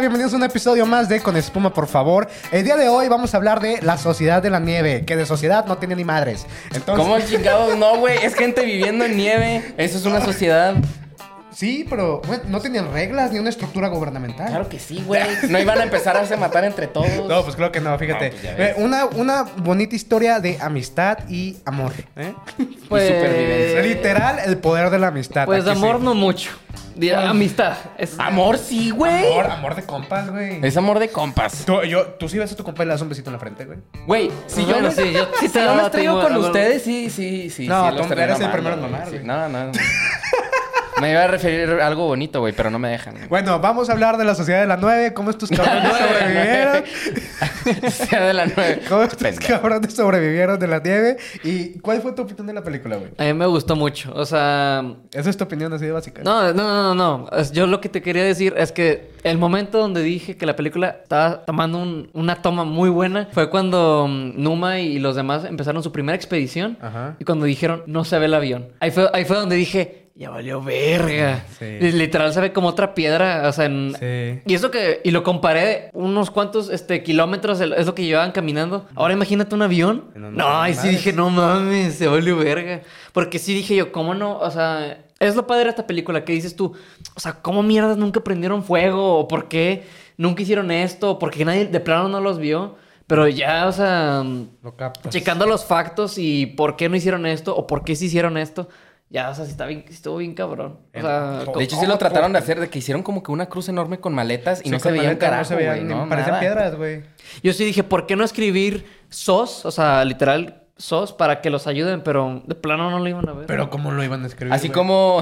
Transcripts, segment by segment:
Bienvenidos a un episodio más de Con Espuma, por favor. El día de hoy vamos a hablar de la sociedad de la nieve, que de sociedad no tiene ni madres. Entonces, ¿Cómo chingados? No, güey. Es gente viviendo en nieve. Eso es una sociedad. Sí, pero güey, no tenían reglas ni una estructura gubernamental. Claro que sí, güey. No iban a empezar a matar entre todos. No, pues creo que no, fíjate. No, pues una, una bonita historia de amistad y amor. ¿eh? Pues- supervivencia. Literal, el poder de la amistad. Pues amor sí. no mucho. Amistad. Es- Amor sí, güey. Amor, amor de compas, güey. Es amor de compas. Tú, yo, tú sí ves a tu compa y le das un besito en la frente, güey. Güey, si yo Bueno, sí, yo si te yo daba me estrello con ustedes, sí, sí, sí. No, sí, eres el primero en güey, mamar, sí. güey. No, no. Me iba a referir a algo bonito, güey, pero no me dejan. güey. Bueno, vamos a hablar de la sociedad de la nueve. ¿Cómo estos cabrones sobrevivieron? sea de la nueve. ¿Cómo estos Pendejo. cabrones sobrevivieron de la nieve? ¿Y cuál fue tu opinión de la película, güey? A mí me gustó mucho. O sea, Esa es tu opinión así de básica. no, no, no, no, Yo lo que te quería decir es que el momento donde dije que la película estaba tomando un- una toma muy buena fue cuando mm, Numa y los demás empezaron su primera expedición. Ajá. Y cuando dijeron, no se ve el avión. Ahí fue, ahí fue donde dije, ya valió verga. Sí. Y Literal se ve como otra piedra. O sea, en- Sí. Y eso que, y lo comparé unos cuantos este, kilómetros, es lo que llevaban caminando. Ahora imagínate un avión. No, No, no, ahí sí dije, no mames, se volvió verga. Porque sí dije yo, ¿cómo no? O sea, es lo padre de esta película que dices tú, o sea, ¿cómo mierdas nunca prendieron fuego? ¿O por qué nunca hicieron esto? ¿O por qué nadie de plano no los vio? Pero ya, o sea, Lo checando los factos y por qué no hicieron esto o por qué sí hicieron esto. Ya, o sea, sí, está bien, sí estuvo bien cabrón. O sea, De hecho, sí lo trataron de hacer, de que hicieron como que una cruz enorme con maletas y Sí, no se veían maleta, carajo, no se veían, no, parecían nada. piedras, güey. Yo sí dije, ¿por qué no escribir SOS? O sea, literal, SOS para que los ayuden, pero de plano no lo iban a ver. Pero ¿cómo lo iban a escribir? Así como...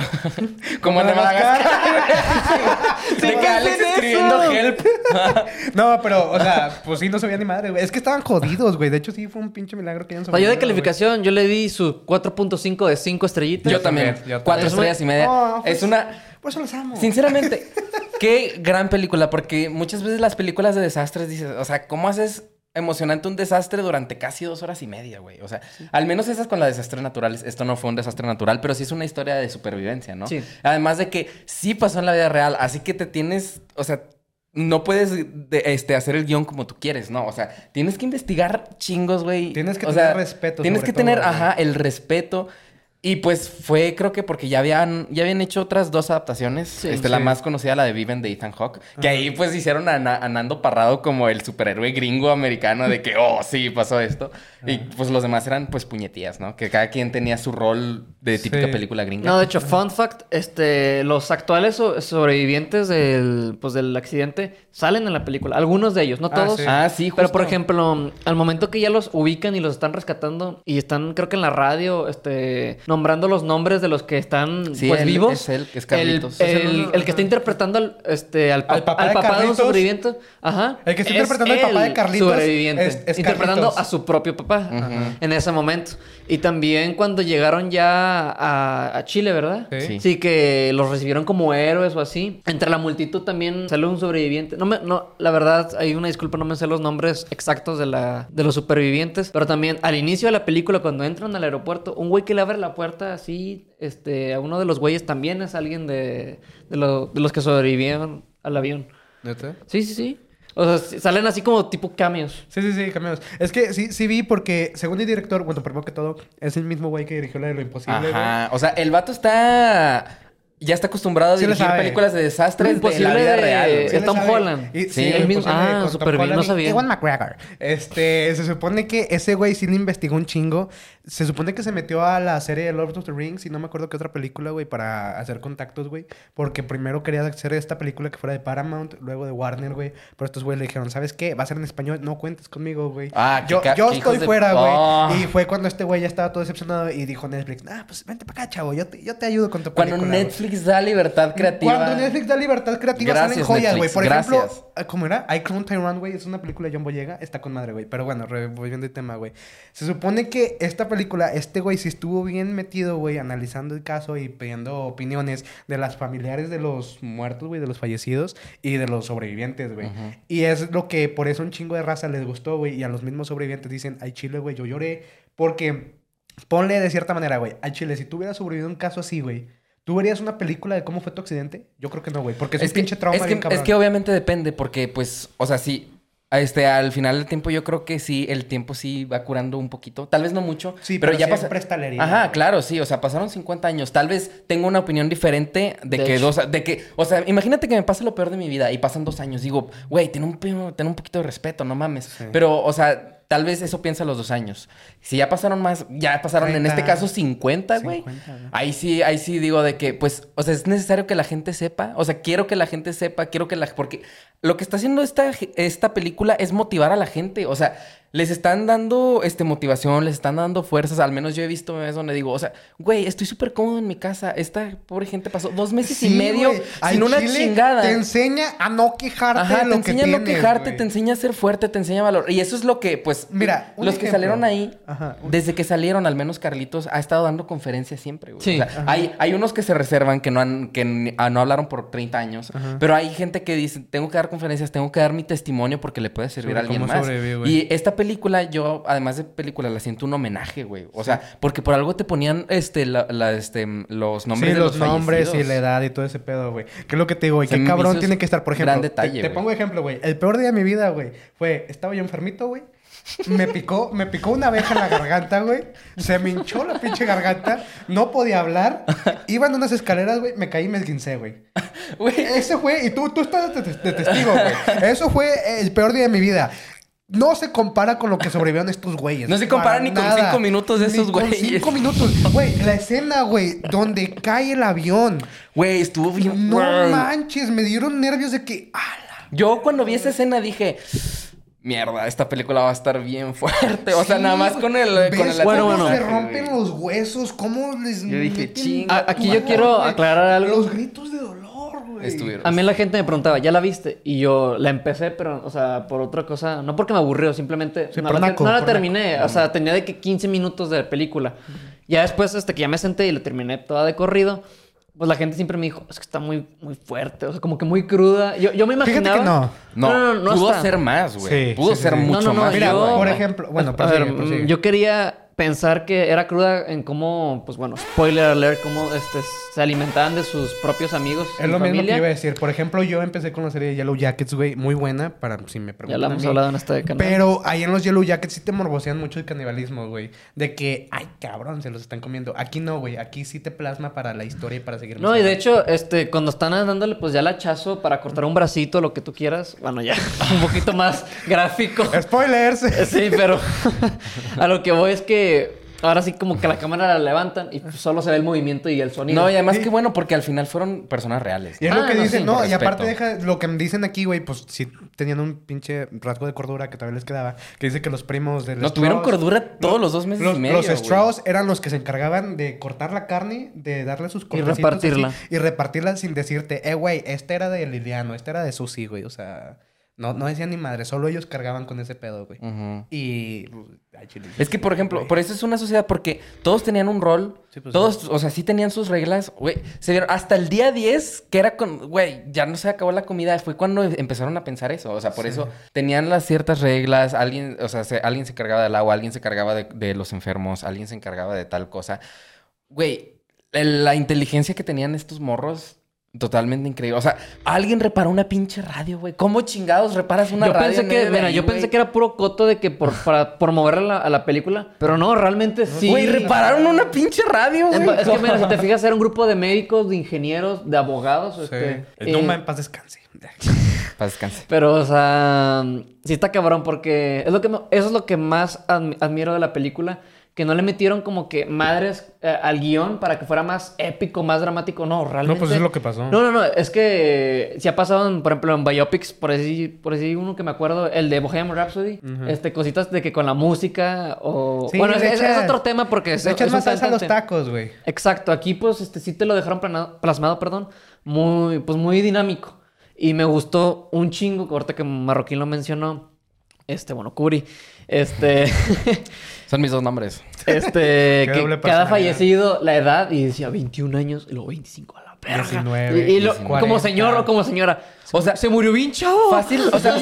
como en Madagascar. Madagascar. escribiendo help. No, pero, o sea, pues sí, no se veía ni madre, güey. Es que estaban jodidos, güey. De hecho, sí fue un pinche milagro que hayan yo de calificación, yo le di su 4.5 de 5 estrellitas. Yo también. también, yo Cuatro también. estrellas y media. Pues- es una... Por eso los amo. Sinceramente, qué gran película, porque muchas veces las películas de desastres dices, o sea, ¿cómo haces emocionante un desastre durante casi dos horas y media, güey? O sea, al menos esas con las desastres naturales, esto no fue un desastre natural, pero sí es una historia de supervivencia, ¿no? Sí. Además de que sí pasó en la vida real, así que te tienes, o sea... No puedes de- este, hacer el guion como tú quieres, ¿no? O sea, tienes que investigar chingos, güey. Tienes que O tener sea, respeto Tienes sobre que tener, güey. ajá, el respeto. Y pues fue, creo que porque ya habían, ya habían hecho otras dos adaptaciones. este, la más conocida, la de Viven de Ethan Hawke. Que ahí pues hicieron a, Na- a Nando Parrado como el superhéroe gringo americano de que, oh, sí, pasó esto. Y pues los demás eran pues puñetías, ¿no? Que cada quien tenía su rol de típica Sí. película gringa. No, de hecho, fun fact, este, los actuales so- sobrevivientes del, pues, del accidente salen en la película. Algunos de ellos, no Ah, todos. sí. Ah, sí, Pero, justo. por ejemplo, al momento que ya los ubican y los están rescatando y están, creo que en la radio, este, nombrando los nombres de los que están, Sí, pues, él vivos. es él, que es Carlitos. el- el el que está interpretando al, este, al, Al pa- papá al de papá de un Carlitos. sobreviviente. Ajá. El que está Es interpretando al papá de Carlitos Sobreviviente. es- es interpretando Carlitos. a su propio papá Ujú. en ese momento. Y también cuando llegaron ya a, a Chile, ¿verdad? Sí. Sí. que los recibieron como héroes o así. Entre la multitud también salió un sobreviviente. No me, no, la verdad, hay una disculpa, no me sé los nombres exactos de la, de los supervivientes. Pero también al inicio de la película, cuando entran al aeropuerto, un güey que le abre la puerta así, este, a uno de los güeyes también es alguien de, de, lo- de los que sobrevivieron al avión. ¿Neta? Sí, sí, sí. O sea, salen así como tipo cameos. Sí, sí, sí, cambiamos. Es que sí, sí vi porque, según el director, bueno, primero que todo, es el mismo güey que dirigió la de Lo Imposible, güey. Ajá. O sea, el vato está... Ya está acostumbrado a Sí dirigir películas de desastres de la Imposible vida de- real. de Sí Tom sabe. Holland. Y- Sí, sí, el mismo- ah, súper bien, no sabía. Ewan McGregor. Este, se supone que ese güey sí le investigó un chingo. Se supone que se metió a la serie de Lord of the Rings y no me acuerdo qué otra película, güey, para hacer contactos, güey. Porque primero quería hacer esta película que fuera de Paramount, luego de Warner, güey. Pero estos güeyes le dijeron, ¿sabes qué? Va a ser en español, no cuentes conmigo, güey. Ah, yo, yo qué estoy fuera, güey. Oh. Y fue cuando este güey ya estaba todo decepcionado y dijo Netflix, ah, pues vente para acá, chavo, yo te, yo te ayudo con tu Cuando película. güey". Netflix da libertad creativa. Cuando Netflix da libertad creativa Gracias, salen joyas, güey. Por gracias. ejemplo, ah, ¿cómo era? I Clone Tyrone, güey. Es una película de John Boyega. Está con madre, güey. Pero bueno, volviendo al tema, güey. Se supone que esta película, este güey sí estuvo bien metido, güey, analizando el caso y pidiendo opiniones de las familiares de los muertos, güey, de los fallecidos y de los sobrevivientes, güey. Ujú. Y es lo que por eso un chingo de raza les gustó, güey. Y a los mismos sobrevivientes dicen, ay, chile, güey, yo lloré porque ponle de cierta manera, güey. Al chile, si tú hubieras sobrevivido a un caso así, güey, ¿tú verías una película de cómo fue tu accidente? Yo creo que no, güey. Porque es, un pinche trauma es que, bien cabrón. es que obviamente depende, porque, pues, o sea, sí. Este, al final del tiempo, yo creo que sí, el tiempo sí va curando un poquito. Tal vez no mucho. Sí, pero, pero ya herida, Ajá, güey. claro, sí. O sea, pasaron 50 años. Tal vez tengo una opinión diferente de, De que hecho. dos. De que, o sea, imagínate que me pase lo peor de mi vida y pasan dos años. Digo, güey, ten un, ten un poquito de respeto, no mames. Pero, o sea. Tal vez eso piensa a los dos años. Si ya pasaron más, ya pasaron en 30, este caso 50, güey. 50, güey. Ahí sí, ahí sí digo de que, pues, o sea, es necesario que la gente sepa. O sea, quiero que la gente sepa, quiero que la... Porque lo que está haciendo esta, esta película es motivar a la gente. O sea, les están dando este, motivación, les están dando fuerzas. Al menos yo he visto memes donde digo, o sea, güey, estoy súper cómodo en mi casa. Esta pobre gente pasó dos meses y medio sin una chile chingada. Te enseña a no quejarte Ajá, de te que enseña a no tienes, quejarte, güey. te enseña a ser fuerte, te enseña valor. Y eso es lo que, pues, Mira, los que salieron ahí, Ajá. desde que salieron, al menos Carlitos, ha estado dando conferencias siempre, güey. Sí. O sea, hay, hay unos que se reservan, que no han, que ah, no hablaron por 30 años, pero hay gente que dice, tengo que dar conferencias, tengo que dar mi testimonio porque le puede servir Sobre a alguien cómo más. sobreviví, güey. Y esta película, yo, además de película, la siento un homenaje, güey. O sea, porque por algo te ponían, este, la, la, este, los nombres sí, de los, los, nombres y la edad y todo ese pedo, güey. ¿Qué es lo que te digo, güey? Qué cabrón tiene que estar, por ejemplo. gran te- detalle, te, pongo ejemplo, güey. El peor día de mi vida, güey, fue, estaba yo enfermito, güey. Me picó, me picó una abeja en la garganta, güey. Se me hinchó la pinche garganta. No podía hablar. Iba en unas escaleras, güey. Me caí y me esguincé, güey. Güey, Ese fue, y tú, tú estás de, de testigo, güey. Eso fue el peor día de mi vida. No se compara con lo que sobrevivieron estos güeyes. No se compara Para ni con cinco minutos de Ni esos con güeyes. cinco minutos. Güey, la escena, güey, donde cae el avión. güey, estuvo bien... No manches, me dieron nervios de que. ¡ala! Yo cuando vi esa escena dije, mierda, esta película va a estar bien fuerte. O sea, Sí, nada más con el... ¿ves Con el Bueno, cómo bueno. se rompen los huesos? ¿Cómo les Yo dije, chinga aquí yo quiero aclarar algo. Los gritos de dolor, güey. Estuvieron. A mí la gente me preguntaba, ¿ya la viste? Y yo la empecé, pero, o sea, por otra cosa, no porque me aburrió, simplemente Sí, no, por la, naco, no la por terminé. O sea, tenía de que 15 minutos de película. Ya después, hasta que ya me senté y la terminé toda de corrido, pues la gente siempre me dijo, es que está muy, muy fuerte, o sea, como que muy cruda. Yo, yo me Fíjate imaginaba... que no. No, no, no pudo está. ser más, güey. Sí, pudo sí, ser sí, mucho No, no, no, más. Mira, yo- por ejemplo, bueno, A prosigue, ver, prosigue. mm, yo quería pensar que era cruda en cómo, pues bueno, spoiler alert, cómo este, se alimentaban de sus propios amigos. Es lo mismo que iba a decir. Por ejemplo, yo empecé con la serie de Yellow Jackets, güey. Muy buena, para si me preguntan Ya la hemos hablado en este canal. Pero ahí en los Yellow Jackets sí te morbosean mucho el canibalismo, güey. De que, ay, cabrón, se los están comiendo. Aquí no, güey. Aquí sí te plasma para la historia y para seguir. No, y de hecho, este, cuando están dándole pues ya el hachazo para cortar un bracito, lo que tú quieras, bueno, ya un poquito más gráfico. Spoilers. Sí, pero a lo que voy es que ahora sí como que la cámara la levantan y pues, solo se ve el movimiento y el sonido. No, y además Sí. que bueno, porque al final fueron personas reales. Y es Ah, lo que no, dicen, sí, ¿no? Y aparte deja lo que me dicen aquí, güey, pues sí tenían un pinche rasgo de cordura que todavía les quedaba. Que dice que los primos de No, tuvieron cordura todos los dos meses los, y medio, Los. Strauss eran los que se encargaban de cortar la carne, de darle sus cortecitos repartirla. así, y repartirla sin decirte, eh, güey, este era de Liliano, este era de Susi, güey. O sea, no, no decían ni madre, solo ellos cargaban con ese pedo, güey. Y. pues, ay, chile, Es que, por ejemplo, güey. por eso es una sociedad, porque todos tenían un rol, Sí, pues, todos, o sea, sí tenían sus reglas, güey. Se dieron hasta el día 10, que era con, güey, ya no se acabó la comida, fue cuando empezaron a pensar eso. O sea, por eso tenían las ciertas reglas, alguien, o sea, se- alguien se cargaba del agua, alguien se cargaba de, de los enfermos, alguien se encargaba de tal cosa. Güey, la inteligencia que tenían estos morros. Totalmente increíble. O sea, alguien reparó una pinche radio, güey. ¿Cómo chingados reparas una yo radio? pensé en que, medio de mira, ahí, yo pensé que era puro coto de que por, para, por mover a la, a la película, pero no, realmente sí. Güey, repararon una pinche radio, güey. Es que mira, si te fijas, era un grupo de médicos, de ingenieros, de abogados. Sí. Este, El eh, Numa en paz descanse. Para descanse. Pero, o sea, sí está cabrón porque es lo que eso es lo que más admi- admiro de la película. Que no le metieron como que madres eh, al guion para que fuera más épico, más dramático. No, realmente. No, pues es lo que pasó. No, no, no. Es que si ha pasado, en, por ejemplo, en Biopics, por así, por así uno que me acuerdo, el de Bohemian Rhapsody. este, cositas de que con la música o... Sí, bueno, es, otro tema porque es, Le echas más salsa a los tacos, güey. Exacto, aquí pues este sí te lo dejaron plasmado, perdón, muy pues muy dinámico y me gustó un chingo, ahorita que Marroquín lo mencionó, este bueno, Curi, este Son mis dos nombres. este que cada fallecido la edad y decía 21 años y luego 25 a la perra. 19, y, y lo- 19, como señor o como señora, O sea, Se murió bien chavo. Fácil, o sea,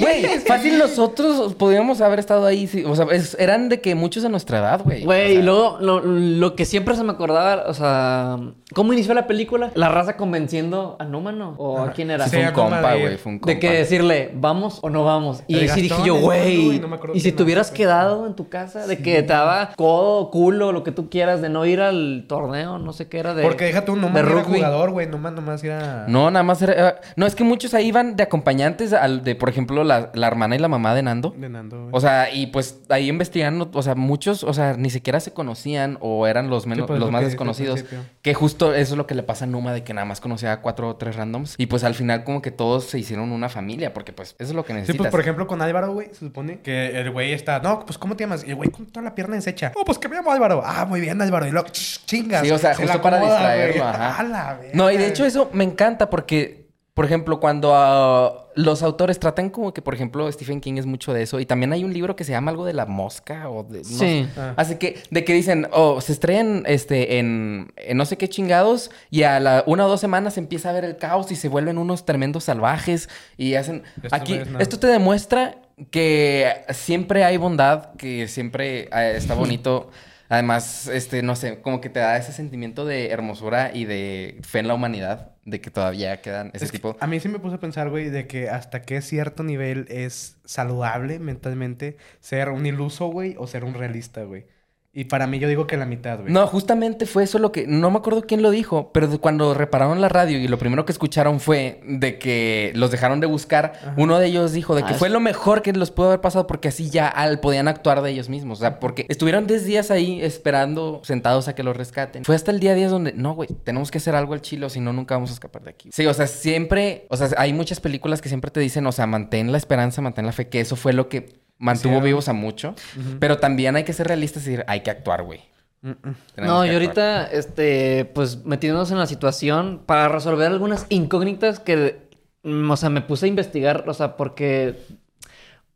güey, fácil nosotros podríamos haber estado ahí. sí, o sea, es- eran de que muchos de nuestra edad, güey. Güey, O sea, y luego lo, lo que siempre se me acordaba, o sea, ¿cómo inició la película? La raza convenciendo a Númano o a quién era. Sí, fue a un compa, güey, fue un compa. De que decirle, vamos o no vamos. Y El sí dije Gastón, yo, el güey. y no me acuerdo Y si quién te más, hubieras güey. quedado en tu casa, de que te daba codo, culo, lo que tú quieras, de no ir al torneo, no sé qué era de. Porque deja tú, no de más era rugby. jugador, güey. Nomás, nomás era... No, nada más era... eh, No, es que muchos ahí iban de acompañantes al de, por ejemplo, la, la hermana y la mamá de Nando. De Nando, güey. O sea, y pues ahí investigando, o sea, muchos, o sea, ni siquiera se conocían o eran los menos, pues, los lo más que desconocidos. Que justo eso es lo que le pasa a Numa de que nada más conocía a cuatro o tres randoms. Y pues al final como que todos se hicieron una familia, porque pues eso es lo que Sí, necesitas. pues por ejemplo con Álvaro, güey, se supone que el güey está, no, pues ¿cómo te llamas? Y el güey con toda la pierna deshecha. Oh, pues que me llamo Álvaro. Ah, muy bien, Álvaro. Y luego, ch- chingas. Sí, o sea, justo para distraerlo, ajá. No, y de hecho eso me encanta porque, por ejemplo, cuando ah, los autores tratan como que, por ejemplo, Stephen King es mucho de eso. Y también hay un libro que se llama algo de la mosca o de... no Sí. sé. Ah. Así que, de que dicen, oh, se estrellan este, en, en no sé qué chingados y a la una o dos semanas empieza a ver el caos y se vuelven unos tremendos salvajes y hacen... Estos Aquí, no. esto te demuestra que siempre hay bondad, que siempre eh, está bonito. Además, este, no sé, como que te da ese sentimiento de hermosura y de fe en la humanidad, de que todavía quedan ese Es tipo. a mí sí me puse a pensar, güey, de que hasta qué cierto nivel es saludable mentalmente ser un iluso, güey, o ser un realista, güey. Y para mí yo digo que la mitad, güey. No, justamente fue eso lo que... No me acuerdo quién lo dijo, pero cuando repararon la radio y lo primero que escucharon fue de que los dejaron de buscar, uno de ellos dijo de que Ah, fue lo mejor que les pudo haber pasado porque así ya al, podían actuar de ellos mismos. O sea, porque estuvieron 10 días ahí esperando, sentados a que los rescaten. Fue hasta el día 10 donde, no, güey, tenemos que hacer algo al chilo, si no, nunca vamos a escapar de aquí. Sí, o sea, siempre... O sea, hay muchas películas que siempre te dicen, o sea, mantén la esperanza, mantén la fe, que eso fue lo que mantuvo vivos a mucho. Pero también hay que ser realistas y decir, hay que actuar, güey. No, y actuar. ahorita, este, pues metiéndonos en la situación para resolver algunas incógnitas que, o sea, me puse a investigar, o sea, porque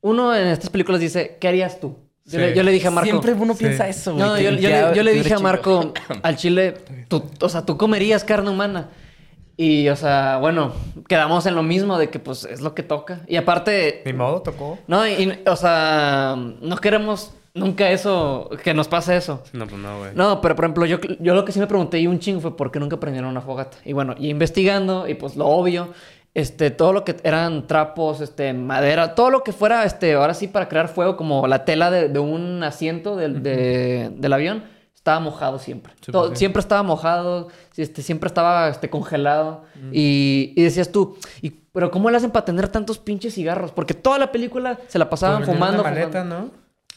uno en estas películas dice, ¿qué harías tú? Yo, Sí. le, yo le dije a Marco. Siempre uno Sí. piensa eso, güey. No, yo, le, yo le dije a. Marco, al chile, tú, o sea, tú comerías carne humana. Y, o sea, bueno, quedamos en lo mismo de que, pues, es lo que toca. Y aparte, Ni modo, tocó. no, y, y, o sea, no queremos nunca eso, que nos pase eso. No, pues no, güey. No, pero por ejemplo, yo, yo lo que sí me pregunté y un chingo fue por qué nunca prendieron una fogata. Y bueno, y investigando, y pues lo obvio, este, todo lo que eran trapos, este, madera, todo lo que fuera, este, ahora sí para crear fuego, como la tela de, de un asiento del, de- del avión, estaba mojado siempre. Sí, Todo- pues sí. Siempre estaba mojado, este, siempre estaba este, congelado. y, y decías tú, y, pero ¿cómo le hacen para tener tantos pinches cigarros? Porque toda la película se la pasaban fumando. una maleta, fumando. ¿no?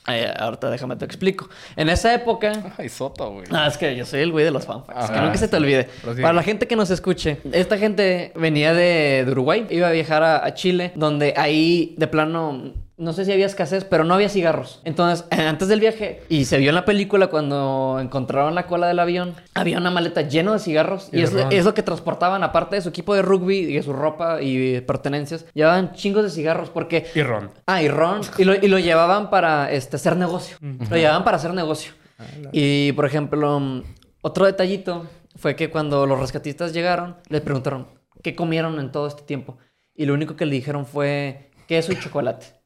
Ay, ahorita déjame te explico. En esa época, Ay, Soto, güey. Ah, es que yo soy el güey de los fanfacts. Que Ajá. nunca se te olvide. Prosigue. Para la gente que nos escuche, esta gente venía de, de Uruguay, iba a viajar a, a Chile, donde ahí de plano, no sé si había escasez, pero no había cigarros. Entonces, antes del viaje, y se vio en la película cuando encontraron la cola del avión, había una maleta llena de cigarros. Y Y, es, lo que transportaban, aparte de su equipo de rugby y de su ropa y pertenencias. Llevaban chingos de cigarros porque Y Ron. Ah, y ron. Y lo, y lo llevaban para este, hacer negocio. Lo llevaban para hacer negocio. Y, por ejemplo, otro detallito fue que cuando los rescatistas llegaron, les preguntaron, ¿qué comieron en todo este tiempo? Y lo único que le dijeron fue queso y chocolate.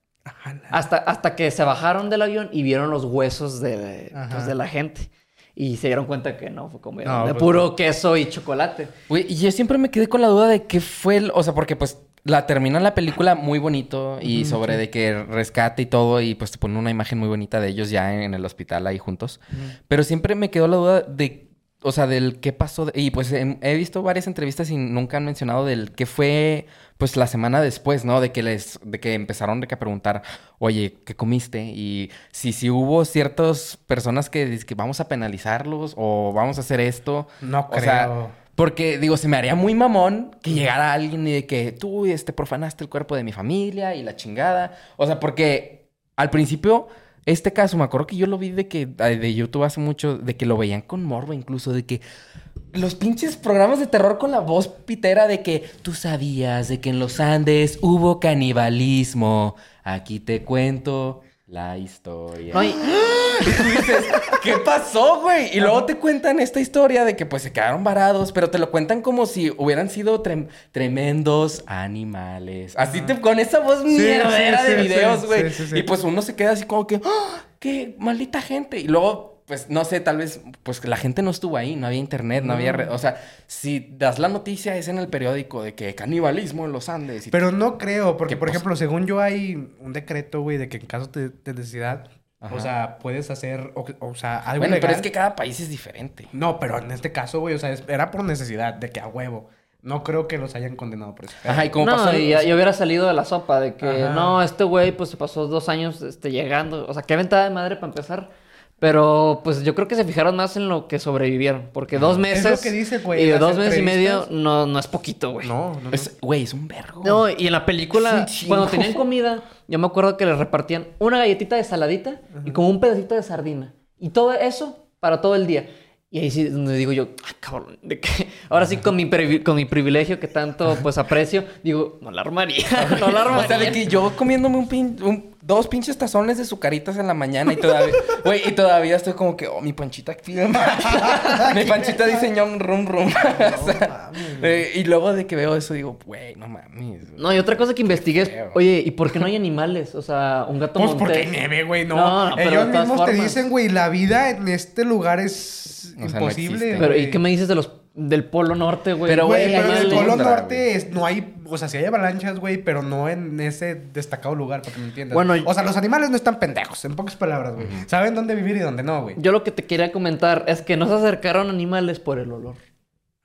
Hasta, hasta que se bajaron del avión y vieron los huesos de, pues, de la gente. Y se dieron cuenta que no, fue comida No, de pues puro queso y chocolate. Güey, y yo siempre me quedé con la duda de qué fue el... O sea, porque pues la terminan la película muy bonito y sobre de que rescate y todo y pues te ponen una imagen muy bonita de ellos ya en, el hospital ahí juntos. Pero siempre me quedó la duda de... O sea, del qué pasó. de- y pues he visto varias entrevistas y nunca han mencionado del qué fue, pues la semana después, ¿no? De que les, de que empezaron de que a preguntar, oye, ¿qué comiste? Y si, si hubo ciertas personas que dicen que vamos a penalizarlos o vamos a hacer esto. No O sea, creo. porque, digo, se me haría muy mamón que llegara alguien y de que tú este, profanaste el cuerpo de mi familia y la chingada. O sea, porque al principio, este caso, me acuerdo que yo lo vi de que de YouTube hace mucho, de que lo veían con morbo, incluso, de que los pinches programas de terror con la voz pitera de que tú sabías de que en los Andes hubo canibalismo. Aquí te cuento la historia. Y tú dices, ¿qué pasó, güey? Y luego te cuentan esta historia de que pues se quedaron varados, pero te lo cuentan como si hubieran sido trem- tremendos animales. Así te, con esa voz sí, mierdera de sí, videos, sí, güey. Y pues uno se queda así como que, ¡Ah! ¡qué maldita gente! Y luego, pues no sé, tal vez, pues la gente no estuvo ahí, no había internet, no, había... re- O sea, si das la noticia es en el periódico de que canibalismo en los Andes. y Pero no creo, porque ¿Qué por pasa? ejemplo, según yo hay un decreto, güey, de que en caso de, de necesidad, Ajá. o sea, puedes hacer, o, o sea, algo Bueno, pero es que cada país es diferente. No, pero en este caso, güey, o sea, es- era por necesidad, de que a huevo. No creo que los hayan condenado por eso. Ajá, y como no, pasó... y hubiera salido de la sopa de que Ajá. no, este güey pues se pasó dos años este, llegando. O sea, qué ventada de madre para empezar. Pero pues yo creo que se fijaron más en lo que sobrevivieron. Porque dos meses. Es lo que dice, güey, Y dos meses y medio no, no es poquito, güey. No, no, no. Es- Güey, es un vergo. No, y en la película, cuando tenían comida, yo me acuerdo que les repartían una galletita de saladita y como un pedacito de sardina. Y todo eso para todo el día. Y ahí sí donde digo yo, ah, cabrón, ¿de qué? Ahora sí con mi, con mi privilegio que tanto pues aprecio, digo, no la armaría, no la armaría. O sea, de que yo comiéndome un, pin- un- dos pinches tazones de sucaritas en la mañana y todavía, güey, y todavía estoy como que, oh, mi panchita más. mi panchita dice ñom rum rum. O sea, eh, y luego de que veo eso digo, güey, no mames. No, y otra cosa que investigué es, oye, ¿y por qué no hay animales? O sea, un gato Pues montés. porque hay nieve, güey, no. No, no, pero Ellos mismos te dicen, güey, la vida en este lugar es O sea, no imposible. existe. Pero, ¿y qué me dices de los del Polo Norte, güey? Pero, Güey, güey, pero en el Polo Norte es- no hay, o sea, sí hay avalanchas, güey, pero no en ese destacado lugar, para que me entiendas. Bueno, o sea, los animales no están pendejos, en pocas palabras, güey. Saben dónde vivir y dónde no, güey. Yo lo que te quería comentar es que no se acercaron animales por el olor.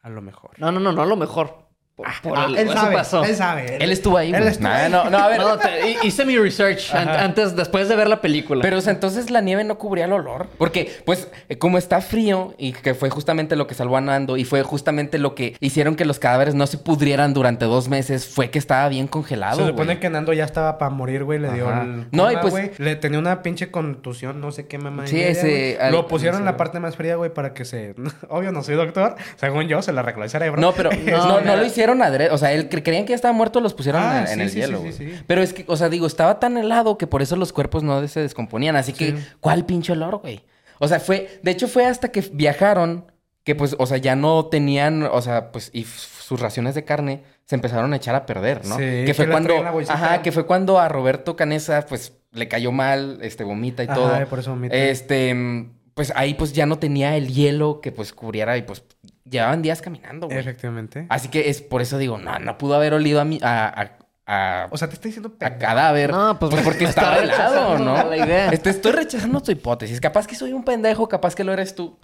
A lo mejor. No, no, no, no a lo mejor. Por, por Ah, el- él eso sabe, pasó. él sabe. Él estuvo ahí, Él estuvo Nah, ahí. no, no, a ver. No, te- hi- hice mi research an- antes, después de ver la película. Pero, o sea, entonces la nieve no cubría el olor. Porque, pues, eh, como está frío y que fue justamente lo que salvó a Nando y fue justamente lo que hicieron que los cadáveres no se pudrieran durante dos meses, fue que estaba bien congelado. Se supone que Nando ya estaba para morir, güey. Le dio el. No, y pues-. Le tenía una pinche contusión, no sé qué mamá. Sí, ese- al- Lo pusieron en la parte más fría, güey, para que se. Obvio, no soy doctor. Según yo, se le arregló el cerebro. No, pero no, no, no. lo hicieron adrede. O sea, él cre- creían que ya estaba muerto, los pusieron Ah, en, el sí, hielo, sí, güey. sí, sí. Pero es que, o sea, digo, estaba tan helado que por eso los cuerpos no se descomponían. Así que. ¿cuál pinche olor, güey? O sea, fue, de hecho, fue hasta que viajaron que, pues, o sea, ya no tenían, o sea, pues, y sus raciones de carne se empezaron a echar a perder, ¿no? Sí, que que fue cuando, ajá, que fue cuando a Roberto Canesa, pues, le cayó mal, este, vomita y Ajá, todo. por eso vomita. Este, pues ahí, pues, ya no tenía el hielo que, pues, cubriera y, pues, llevaban días caminando, güey. Efectivamente. Así que es por eso digo, no, no pudo haber olido a mi, a, a, a, O sea, te estoy diciendo a cadáver. No, pues, porque estaba está helado, ¿no? la idea. Este, estoy rechazando tu hipótesis. Capaz que soy un pendejo, capaz que lo eres tú.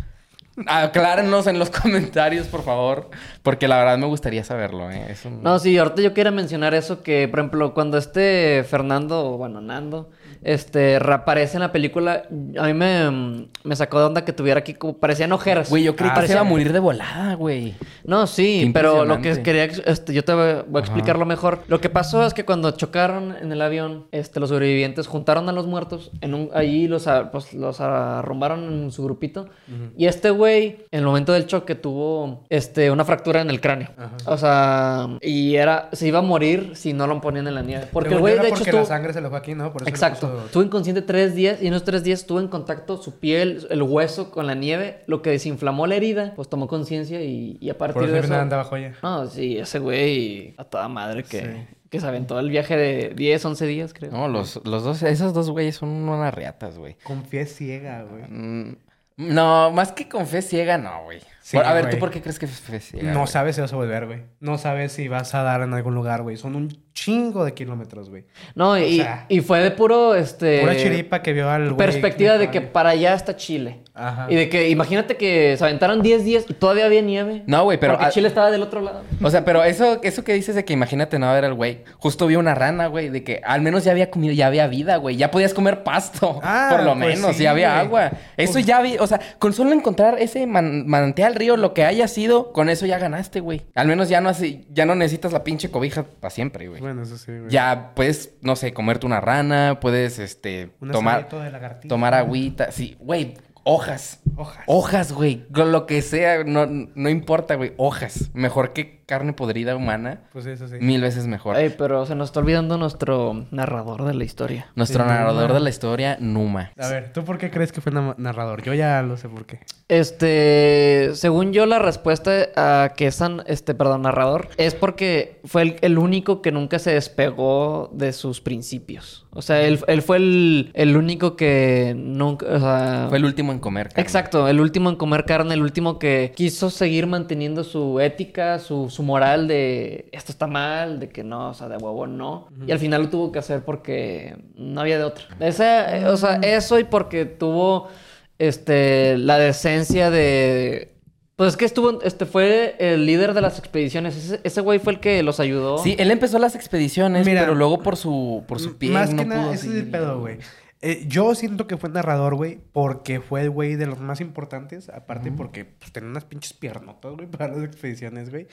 Aclárenos en los comentarios, por favor. Porque la verdad me gustaría saberlo, ¿eh? Es un- No, sí, ahorita yo quería mencionar eso que, por ejemplo, cuando este Fernando, o bueno, Nando, este, reaparece en la película, a mí me, me sacó de onda que tuviera aquí como, parecían ojeras. Güey, yo creí Ah, que se iba a morir de volada, güey. No, sí, Qué pero lo que quería, este, yo te voy a explicarlo mejor. Lo que pasó es que cuando chocaron en el avión, este, los sobrevivientes juntaron a los muertos, en un, ahí los, a- pues, los arrumbaron en su grupito, y este güey, en el momento del choque, tuvo, este, una fractura en el cráneo. O sea, y era, se iba a morir si no lo ponían en la nieve. Porque el güey, de hecho, porque la sangre se le fue aquí, ¿no? Por eso Exacto. Puso- Estuvo inconsciente tres días y en esos tres días estuvo en contacto su piel, el hueso con la nieve, lo que desinflamó la herida, pues tomó conciencia y, y a Por partir eso de eso... andaba joya. No, sí, ese güey a toda madre que, Sí. que se aventó el viaje de 10, 11 días, creo. No, los, los dos, esos dos güeyes son unas reatas, güey. Con fe ciega, güey. Mm, No, más que con fe ciega, no, güey. Sí, a ver, güey. ¿tú por qué crees que ciega? No güey? sabes si vas a volver, güey. No sabes si vas a dar en algún lugar, güey. Son un chingo de kilómetros, güey. No, y, sea, y fue de puro, este... Pura chiripa que vio al güey. Perspectiva de que para allá está Chile. Ajá. Y de que, imagínate que se aventaron 10 días y todavía había nieve. No, güey, pero... Porque ah, Chile estaba del otro lado. O sea, pero eso, eso que dices de que imagínate no ver al güey. Justo vi una rana, güey, de que al menos ya había comido, ya había vida, güey. Ya podías comer pasto. Ah, por lo pues menos, sí, ya había güey. agua. Eso ya vi, o sea, con solo encontrar ese man- manantial río, lo que haya sido, con eso ya ganaste, güey. Al menos ya no así, ya no necesitas la pinche cobija para siempre, güey. Bueno, eso sí, güey. Ya puedes, no sé, comerte una rana, puedes, este, Un tomar, de tomar agüita. Sí, güey, hojas. Hojas. Hojas, güey. Con Lo que sea, no, no importa, güey. Hojas. Mejor que carne podrida humana, Pues eso sí. mil veces mejor. Ey, pero se nos está olvidando nuestro narrador de la historia. Nuestro Sí, narrador Numa. de la historia, Numa. A ver, ¿tú por qué crees que fue na- narrador? Yo ya lo sé por qué. Este, según yo, la respuesta a que es an- este, perdón, narrador, es porque fue el, el único que nunca se despegó de sus principios. O sea, él, él fue el, el único que nunca, o sea... Fue el último en comer. carne. Exacto, el último en comer carne, el último que quiso seguir manteniendo su ética, su, su moral de esto está mal, de que no, o sea, de huevo no. Y al final lo tuvo que hacer porque no había de otra. Ese, eh, o sea, eso y porque tuvo este la decencia de pues es que estuvo, este fue el líder de las expediciones. Ese, ese güey fue el que los ayudó. Sí, él empezó las expediciones, Mira, pero luego por su, por su piel Más no que nada, pudo ese es el pedo, güey. Eh, yo siento que fue narrador, güey, porque fue el güey de los más importantes. Aparte, porque pues, tenía unas pinches piernotas, güey, para las expediciones, güey.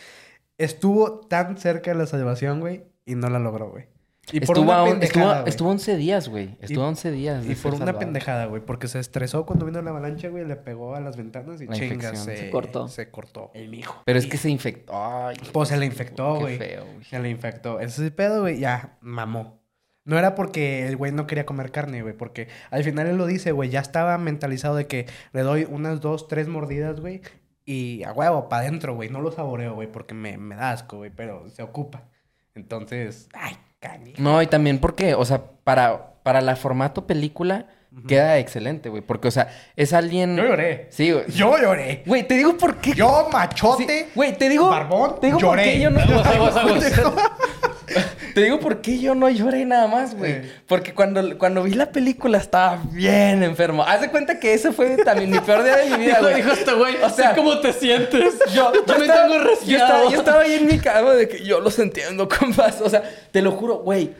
Estuvo tan cerca de la salvación, güey, y no la logró, güey. Y por estuvo, una a- pendejada, estuvo, estuvo 11 días, güey. Estuvo 11 días. Y por una salvado. pendejada, güey, porque se estresó cuando vino la avalancha, güey, le pegó a las ventanas y La chinga, se, Se cortó. Se cortó el hijo. Pero es que se infectó. Ay, Pues se le infectó, qué güey. feo, güey. Se le infectó. Ese es el pedo, güey. Ya, mamó. No era porque el güey no quería comer carne, güey. Porque al final él lo dice, güey. Ya estaba mentalizado de que le doy unas dos, tres mordidas, güey. Y a huevo, para adentro, güey. No lo saboreo, güey. Porque me, me da asco, güey. Pero se ocupa. Entonces, ay, carne. No, y también porque, o sea, para, para la formato película queda excelente, güey. Porque, o sea, es alguien. Yo lloré. Sí, güey. Yo lloré. Güey, te digo por qué. Yo, Sí, machote. Güey, te digo. Barbón, te digo por lloré. qué yo no. Aguas, aguas, aguas. Te digo por qué yo no lloré nada más, güey. Porque cuando, cuando vi la película estaba bien enfermo. Haz de cuenta que ese fue también mi peor día de mi vida, Dijo, güey. dijo este güey, O sea, cómo te sientes. Yo, yo estaba- tengo yo resfriado. estaba, yo estaba ahí en mi cama de que yo los entiendo, compas. O sea, te lo juro, güey.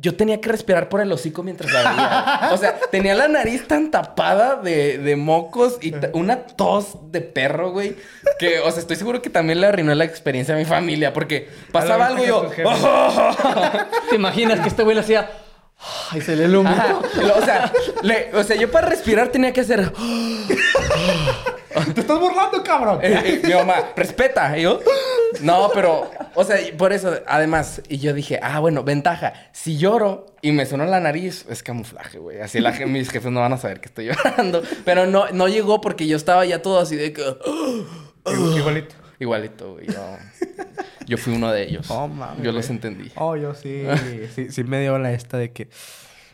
Yo tenía que respirar por el hocico mientras la veía. O sea, tenía la nariz tan tapada de, de mocos y una tos de perro, güey. Que, o sea, estoy seguro que también le arruinó la experiencia a mi familia. Porque pasaba algo y yo... ¿Te imaginas que este güey le hacía... Ay, se le el humo. Ajá. O sea, le- o sea, yo para respirar tenía que hacer... Te estás burlando, cabrón. Eh, eh, mi mamá, respeta. Y yo, no, pero, o sea, por eso, además, y yo dije, ah, bueno, ventaja. Si lloro y me sonó la nariz, es camuflaje, güey. Así la, mis jefes no van a saber que estoy llorando. Pero no, no llegó porque yo estaba ya todo así de que. Igualito. Igualito, güey. Yo, yo fui uno de ellos. Oh, yo los entendí. Oh, yo sí. sí, sí me dio la esta de que.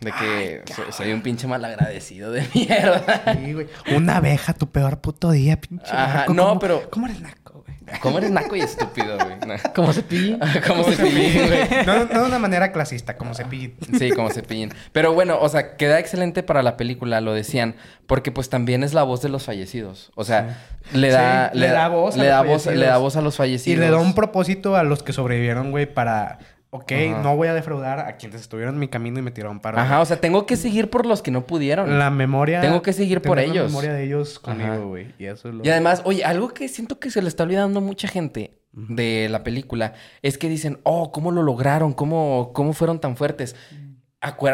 De que soy, soy un pinche malagradecido de mierda. Sí, güey. Una abeja, tu peor puto día, pinche. Ajá, naco. no, ¿Cómo- pero- ¿Cómo eres naco, güey? ¿Cómo eres naco y estúpido, güey? No. Como cepillín. ¿Cómo se pide, güey? No, no de una manera clasista, como cepillín. Sí, como cepillín. Pero bueno, o sea, queda excelente para la película, lo decían, porque pues también es la voz de los fallecidos. O sea, le da, Sí, le da voz a le los da voz, fallecidos. le da voz a los Y fallecidos. le da un propósito a los que sobrevivieron, güey, para. Ok, Ajá. no voy a defraudar a quienes estuvieron en mi camino y me tiraron paro. Ajá, o sea, tengo que seguir por los que no pudieron. La memoria. Tengo que seguir por tener la ellos. memoria de ellos conmigo, güey. Y eso es lo. Y además, oye, algo que siento que se le está olvidando a mucha gente de la película es que dicen, oh, ¿cómo lo lograron? ¿Cómo, cómo fueron tan fuertes?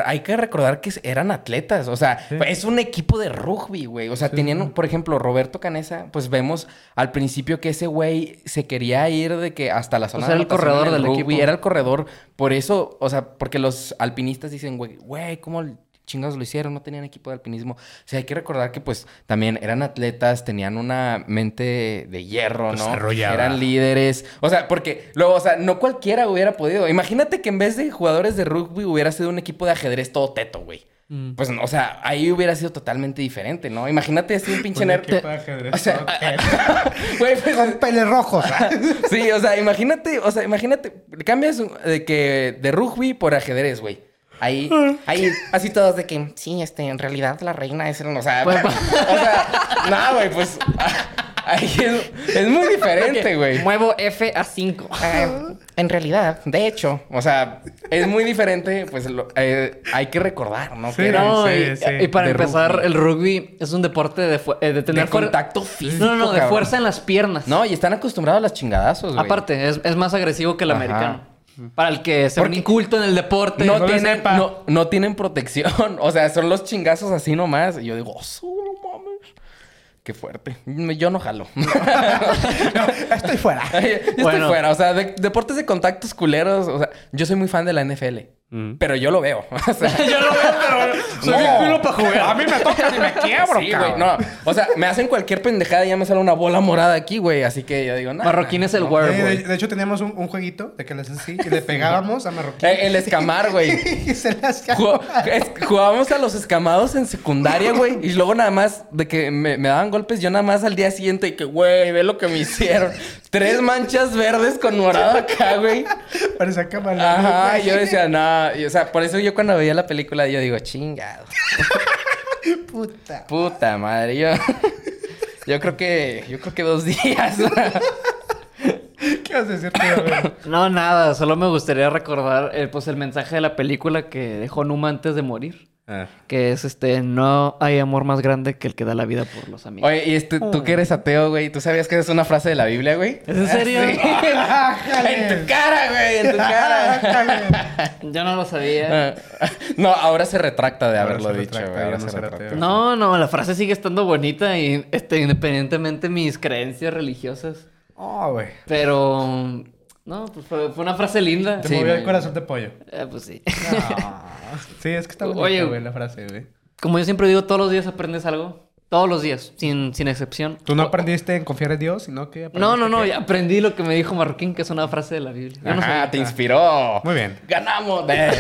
Hay que recordar que eran atletas, o sea, Sí. es un equipo de rugby, güey. O sea, Sí, tenían, sí. por ejemplo, Roberto Canesa, pues vemos al principio que ese güey se quería ir de que hasta la zona sea, de era el corredor del rugby, equipo. Era el corredor, por eso, o sea, porque los alpinistas dicen, güey, güey, ¿cómo chingados lo hicieron? No tenían equipo de alpinismo. O sea, hay que recordar que pues también eran atletas, tenían una mente de hierro, ¿no? Desarrollada. Eran líderes. O sea, porque luego, o sea, no cualquiera hubiera podido. Imagínate que en vez de jugadores de rugby hubiera sido un equipo de ajedrez todo teto, güey. Mm. Pues, o sea, ahí hubiera sido totalmente diferente, ¿no? Imagínate así un pinche Un nerd. equipo de ajedrez, O sea. Güey, pues, Con pelirrojos. Sí, o sea, imagínate, o sea, imagínate, cambias de que de rugby por ajedrez, güey. Ahí, ahí, así todos de que, sí, este, en realidad la reina es, el- o sea, Pues, o sea, no, güey, pues, ahí es, es muy diferente, güey. Muevo F a 5. Eh, en realidad, de hecho, o sea, es muy diferente, pues, lo- eh, hay que recordar, ¿no? Sí, Que era- No, sí, y, sí. y para De empezar, rugby. el rugby es un deporte de, eh, de tener de contacto físico, No, no, no, de cabrón. fuerza en las piernas. No, y están acostumbrados a las chingadazos, güey. Aparte, es, es más agresivo que el Ajá. americano. Para el que sea un Porque- inculto en el deporte. no, no tienen, no, no protección. O sea, son los chingazos así nomás. Y yo digo, oh, su, no mames. Qué fuerte. Yo no jalo. Estoy fuera. yo estoy Bueno. fuera. O sea, de- deportes de contactos culeros. O sea, yo soy muy fan de la NFL. Pero yo lo veo. O sea, Yo lo veo, pero soy bien culo para jugar. A mí me toca y me quiebro, sí, güey. cabrón. No. O sea, me hacen cualquier pendejada y ya me sale una bola morada aquí, güey. Así que yo digo, no. Marroquín es el Eh, werewolf. de, de hecho, teníamos un, un jueguito de que le haces así y le pegábamos a Marroquín. Eh, el escamar, güey. y se las Jugó- es- jugábamos a los escamados en secundaria, güey. Y luego nada más de que me, me daban golpes, yo nada más al día siguiente y que, güey, ve lo que me hicieron. Tres manchas verdes con morado acá, güey. Parecía camarada. Ajá, yo decía, no. Y, o sea, por eso yo cuando veía la película, yo digo, chingado. Puta. Puta madre, yo. Yo creo que. Yo creo que dos días. ¿Qué vas a decir. No, nada. Solo me gustaría recordar eh, pues el mensaje de la película que dejó Numa antes de morir. Que es este, no hay amor más grande que el que da la vida por los amigos. Oye, y este, tú que eres ateo, güey, ¿tú sabías que es una frase de la Biblia, güey? ¿Es en serio? Sí. en tu cara, güey, en tu cara. Yo no lo sabía. Ah, no, ahora se retracta de Ahora haberlo se dicho, retracta, güey. ya Ahora no se retracta. No, no, la frase sigue estando bonita y este, independientemente de mis creencias religiosas. Oh, güey. Pero no, pues fue, fue una frase linda. Te Sí, movió el corazón de pollo. Eh, pues sí. No. Sí, es que está bonita, Oye. güey, la frase, güey. Como yo siempre digo, todos los días aprendes algo. Todos los días, sin, sin excepción. Tú no aprendiste en confiar en Dios, sino que No, no, no, que- ya aprendí lo que me dijo Marroquín, que es una frase de la Biblia. Yo no Ajá, sabía. te inspiró. Muy bien. Ganamos. Gané.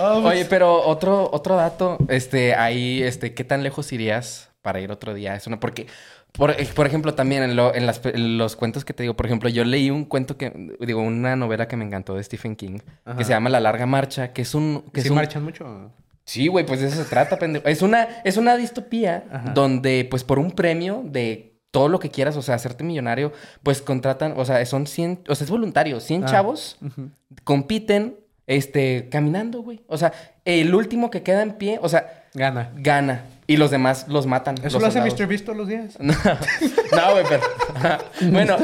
Oh, pues, Oye, pero otro, otro dato, este, ahí, este, ¿qué tan lejos irías para ir otro día? Es una, porque, por, eh, por ejemplo, también en, lo- en las pe- en los cuentos que te digo, por ejemplo, yo leí un cuento que, digo, una novela que me encantó de Stephen King, Ajá. que se llama La Larga Marcha, que es un... Que ¿Sí es un marchan mucho? Sí, güey, pues de eso se trata, pendejo. Es una, es una distopía Ajá. donde, pues, por un premio de todo lo que quieras, o sea, hacerte millonario, pues contratan, o sea, son 100, o sea, es voluntario, 100 Ah. chavos compiten, este, caminando, güey. O sea, el último que queda en pie, o sea, Gana. gana. Y los demás los matan. ¿Eso los lo hace soldados. Mr. Beast todos los días? No, no, güey, pero. bueno,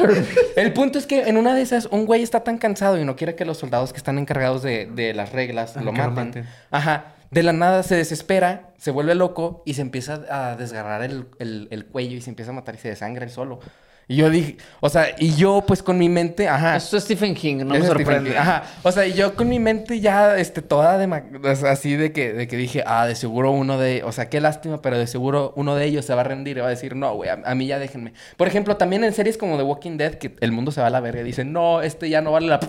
el punto es que en una de esas, un güey está tan cansado y no quiere que los soldados que están encargados de, de las reglas Ah, lo maten. Ajá. De la nada se desespera, se vuelve loco y se empieza a desgarrar el, el- el cuello y se empieza a matar y se desangra él solo. Y yo dije, o sea, y yo pues con mi mente, ajá. Eso es Stephen King, no me es sorprende. King. Ajá. O sea, y yo con mi mente ya, este, toda de... ma- o sea, así de que, de que dije, ah, de seguro uno de... O sea, qué lástima, pero de seguro uno de ellos se va a rendir y va a decir, no, güey, a, a mí ya déjenme. Por ejemplo, también en series como The Walking Dead, que el mundo se va a la verga y dicen, no, este ya no vale la... p-".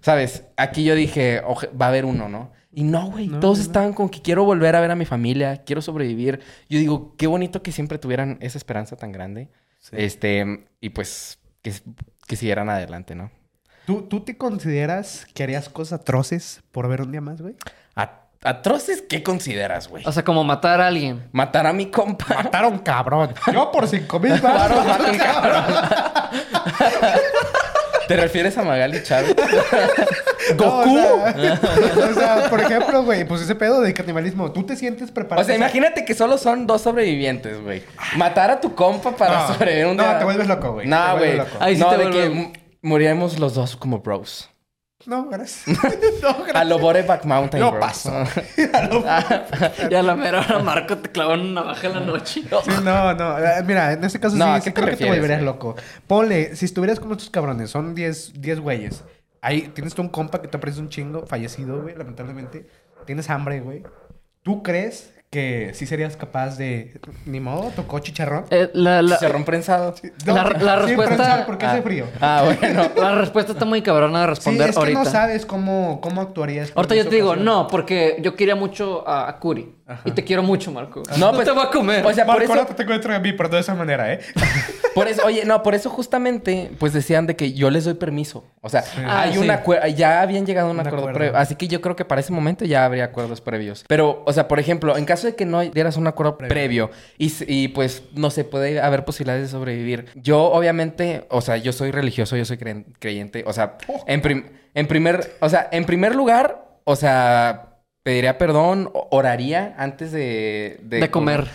¿Sabes? Aquí yo dije, "Oje- va a haber uno, ¿no? Y no, güey. No, Todos no, no. estaban con que quiero volver a ver a mi familia, quiero sobrevivir. Yo digo, qué bonito que siempre tuvieran esa esperanza tan grande. Sí. Este, y pues que, que siguieran adelante, ¿no? ¿Tú, ¿Tú te consideras que harías cosas atroces por ver un día más, güey? A- ¿Atroces qué consideras, güey? O sea, como matar a alguien. Matar a mi compa. Mataron cabrón. Yo por cinco mil Claro, baros. mato un cabrón. ¿Te refieres a Magali Chávez? No, ¿Goku? o, sea, o sea, por ejemplo, güey, pues ese pedo de canibalismo, ¿tú te sientes preparado? O sea, imagínate que solo son dos sobrevivientes, güey. Matar a tu compa para No, sobrevivir un no, día. te vuelves loco, güey. No, güey. Ahí sí no, te de vuelve- que muriéramos los dos como bros. No, gracias. no, gracias. A lo Boreback Mountain, No bro. paso. Y a la mera hora Marco te clavó una navaja en la noche. Sí, no, no. Eh, Mira, en este caso No, ¿a sí, qué sí te creo que te volverías güey? loco. Ponle, si estuvieras con estos cabrones, son 10 10 güeyes. Ahí tienes tú un compa que te aprecia un chingo, fallecido, güey, lamentablemente. Tienes hambre, güey. ¿Tú crees que sí serías capaz de. Ni modo, tocó chicharrón? Eh, la, la- Chicharrón prensado. La- la sí, respuesta- porque hace Ah. frío. Ah, bueno. la respuesta está muy cabrona de Sí, responder es que ahorita. no sabes cómo, cómo actuarías. Ahorita yo te digo, ocasión. no, porque yo quería mucho a, a Curi. Ajá. Y te quiero mucho, Marco. No, No, pues- te voy a comer. o sea, por Marco, eso- ahora te tengo dentro de mí, pero de esa manera, ¿eh? Por eso, oye, no, por eso justamente, pues decían de que yo les doy permiso. O sea, Ah, hay un sí. acuerdo, ya habían llegado a un, Un acuerdo, acuerdo. previo. Así que yo creo que para ese momento ya habría acuerdos previos. Pero, o sea, por ejemplo, en caso de que no dieras un acuerdo Previo. previo, y, y, pues, no sé, puede haber posibilidades de sobrevivir. Yo, obviamente, o sea, yo soy religioso, yo soy cre- creyente. O sea, en, prim- en primer, o sea, en primer lugar, o sea, pediría perdón, oraría antes de... de comer.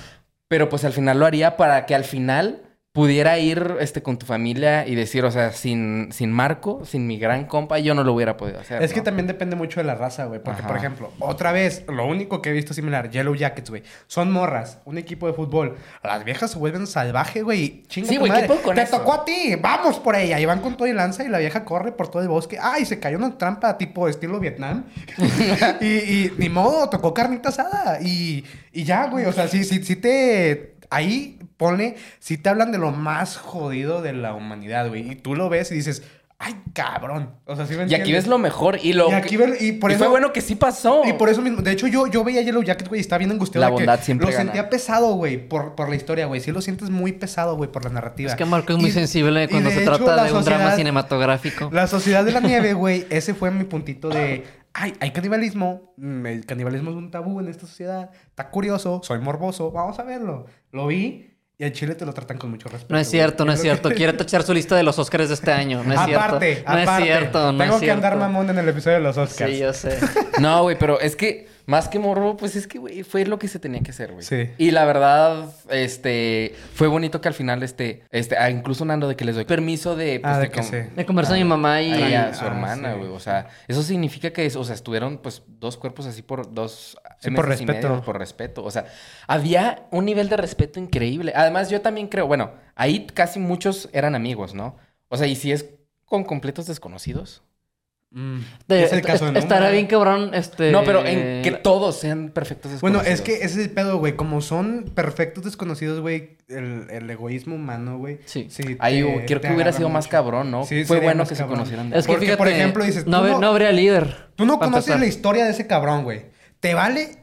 pero pues al final lo haría para que al final pudiera ir este, con tu familia y decir, o sea, sin, sin Marco, sin mi gran compa, yo no lo hubiera podido hacer. Es que también depende mucho de la raza, güey. Porque, por ejemplo, otra vez, lo único que he visto similar, Yellow Jackets, güey. Son morras, un equipo de fútbol. Las viejas se vuelven salvaje, güey. Chinga Sí, güey. ¿qué con Te eso? tocó a ti, vamos por ella. Y van con todo y lanza y la vieja corre por todo el bosque. Ay, se cayó una trampa tipo estilo Vietnam. y, y ni modo, tocó carnita asada. Y, y ya, güey. O sea, sí, sí, sí te. Ahí pone, si te hablan de lo más jodido de la humanidad, güey. Y tú lo ves y dices, ay, cabrón. O sea, sí me Y aquí ves lo mejor y lo... Y aquí que- ve- y por y eso- fue bueno que sí pasó. Y por eso mismo, de hecho, yo, yo veía Yellow Jacket, güey, y estaba bien angustiado. La que bondad siempre Lo gana. sentía pesado, güey, por, por la historia, güey. Sí lo sientes muy pesado, güey, por la narrativa. Es que Marco es muy Y- sensible cuando se hecho, trata de un drama cinematográfico. La Sociedad de la Nieve, güey, ese fue mi puntito de... Ay, hay canibalismo. mm, El canibalismo es un tabú en esta sociedad. Está curioso, soy morboso. Vamos a verlo. Lo vi y al chile te lo tratan con mucho respeto. No es güey. cierto, no es cierto. que- Quiere tachar su lista de los Oscars de este año. No es aparte, cierto. No aparte. es cierto, no Tengo es que cierto. andar mamón en el episodio de los Oscars. Sí, yo sé. No, güey, pero es que más que morro, pues es que, güey, fue lo que se tenía que hacer, güey. Sí. Y la verdad, este, fue bonito que al final, este, este, ah, incluso Nando, de que les doy permiso de, pues, Ah, de de que com- sí. Me conversó mi mamá y... ahí a Ah, su hermana, sí. güey. O sea, eso significa que, o sea, estuvieron, pues, dos cuerpos así por dos... Sí, por meses y respeto. medio, por respeto. O sea, había un nivel de respeto increíble. Además, yo también creo, bueno, ahí casi muchos eran amigos, ¿no? O sea, y si es con completos desconocidos. Mm, es el caso de Numa. Estará bien cabrón, este... No, pero en que todos sean perfectos Bueno, desconocidos. es que ese es el pedo, güey. Como son perfectos desconocidos, güey, el, el egoísmo humano, güey. Sí. Ahí te- creo te que hubiera sido más cabrón, ¿no? Sí, Fue bueno que cabrón. se conocieran. Es que Porque, fíjate, por ejemplo, dices, no, no- no habría líder. Tú no conoces empezar. la historia de ese cabrón, güey. ¿Te vale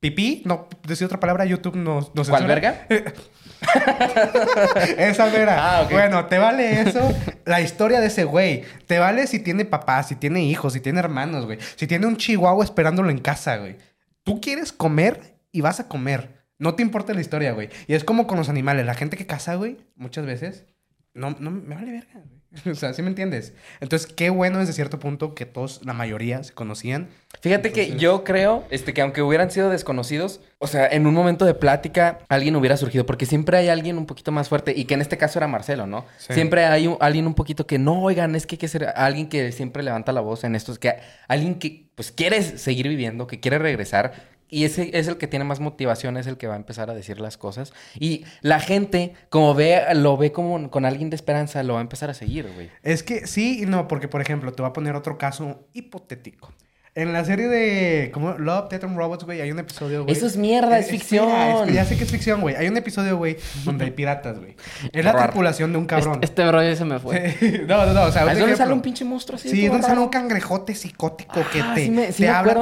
pipí? No, decir otra palabra, YouTube nos, nos ¿Cuál verga? Esa vera. Ah. Bueno, ¿te vale eso? La historia de ese güey. ¿Te vale si tiene papás, si tiene hijos, si tiene hermanos, güey? Si tiene un chihuahua esperándolo en casa, güey. Tú quieres comer y vas a comer. No te importa la historia, güey. Y es como con los animales. La gente que caza, güey, muchas veces, no, no me vale verga, güey. O sea, ¿sí me entiendes? Entonces, qué bueno desde cierto punto que todos, la mayoría, se conocían. Fíjate que yo creo este, que aunque hubieran sido desconocidos, o sea, en un momento de plática alguien hubiera surgido, porque siempre hay alguien un poquito más fuerte, y que en este caso era Marcelo, ¿no? Sí. Siempre hay un- alguien un poquito que, no, oigan, es que hay que ser alguien que siempre levanta la voz en estos, que alguien que pues quiere seguir viviendo, que quiere regresar, y ese es el que tiene más motivación, es el que va a empezar a decir las cosas. Y la gente, como ve, lo ve como con alguien de esperanza, lo va a empezar a seguir, güey. Es que sí y no, porque por ejemplo, te voy a poner otro caso hipotético. En la serie de como Love, Death and Robots, güey, hay un episodio, güey. Eso es mierda, es espera, ficción. espera, ya sé que es ficción, güey. Hay un episodio, güey, donde hay piratas, güey. Es la tripulación de un cabrón. Este, este bro ya se me fue. no, no, no, o sea, ¿Es donde sale un pinche monstruo así? Sí, donde sale un cangrejote psicótico que Ah, te, sí me- sí te me habla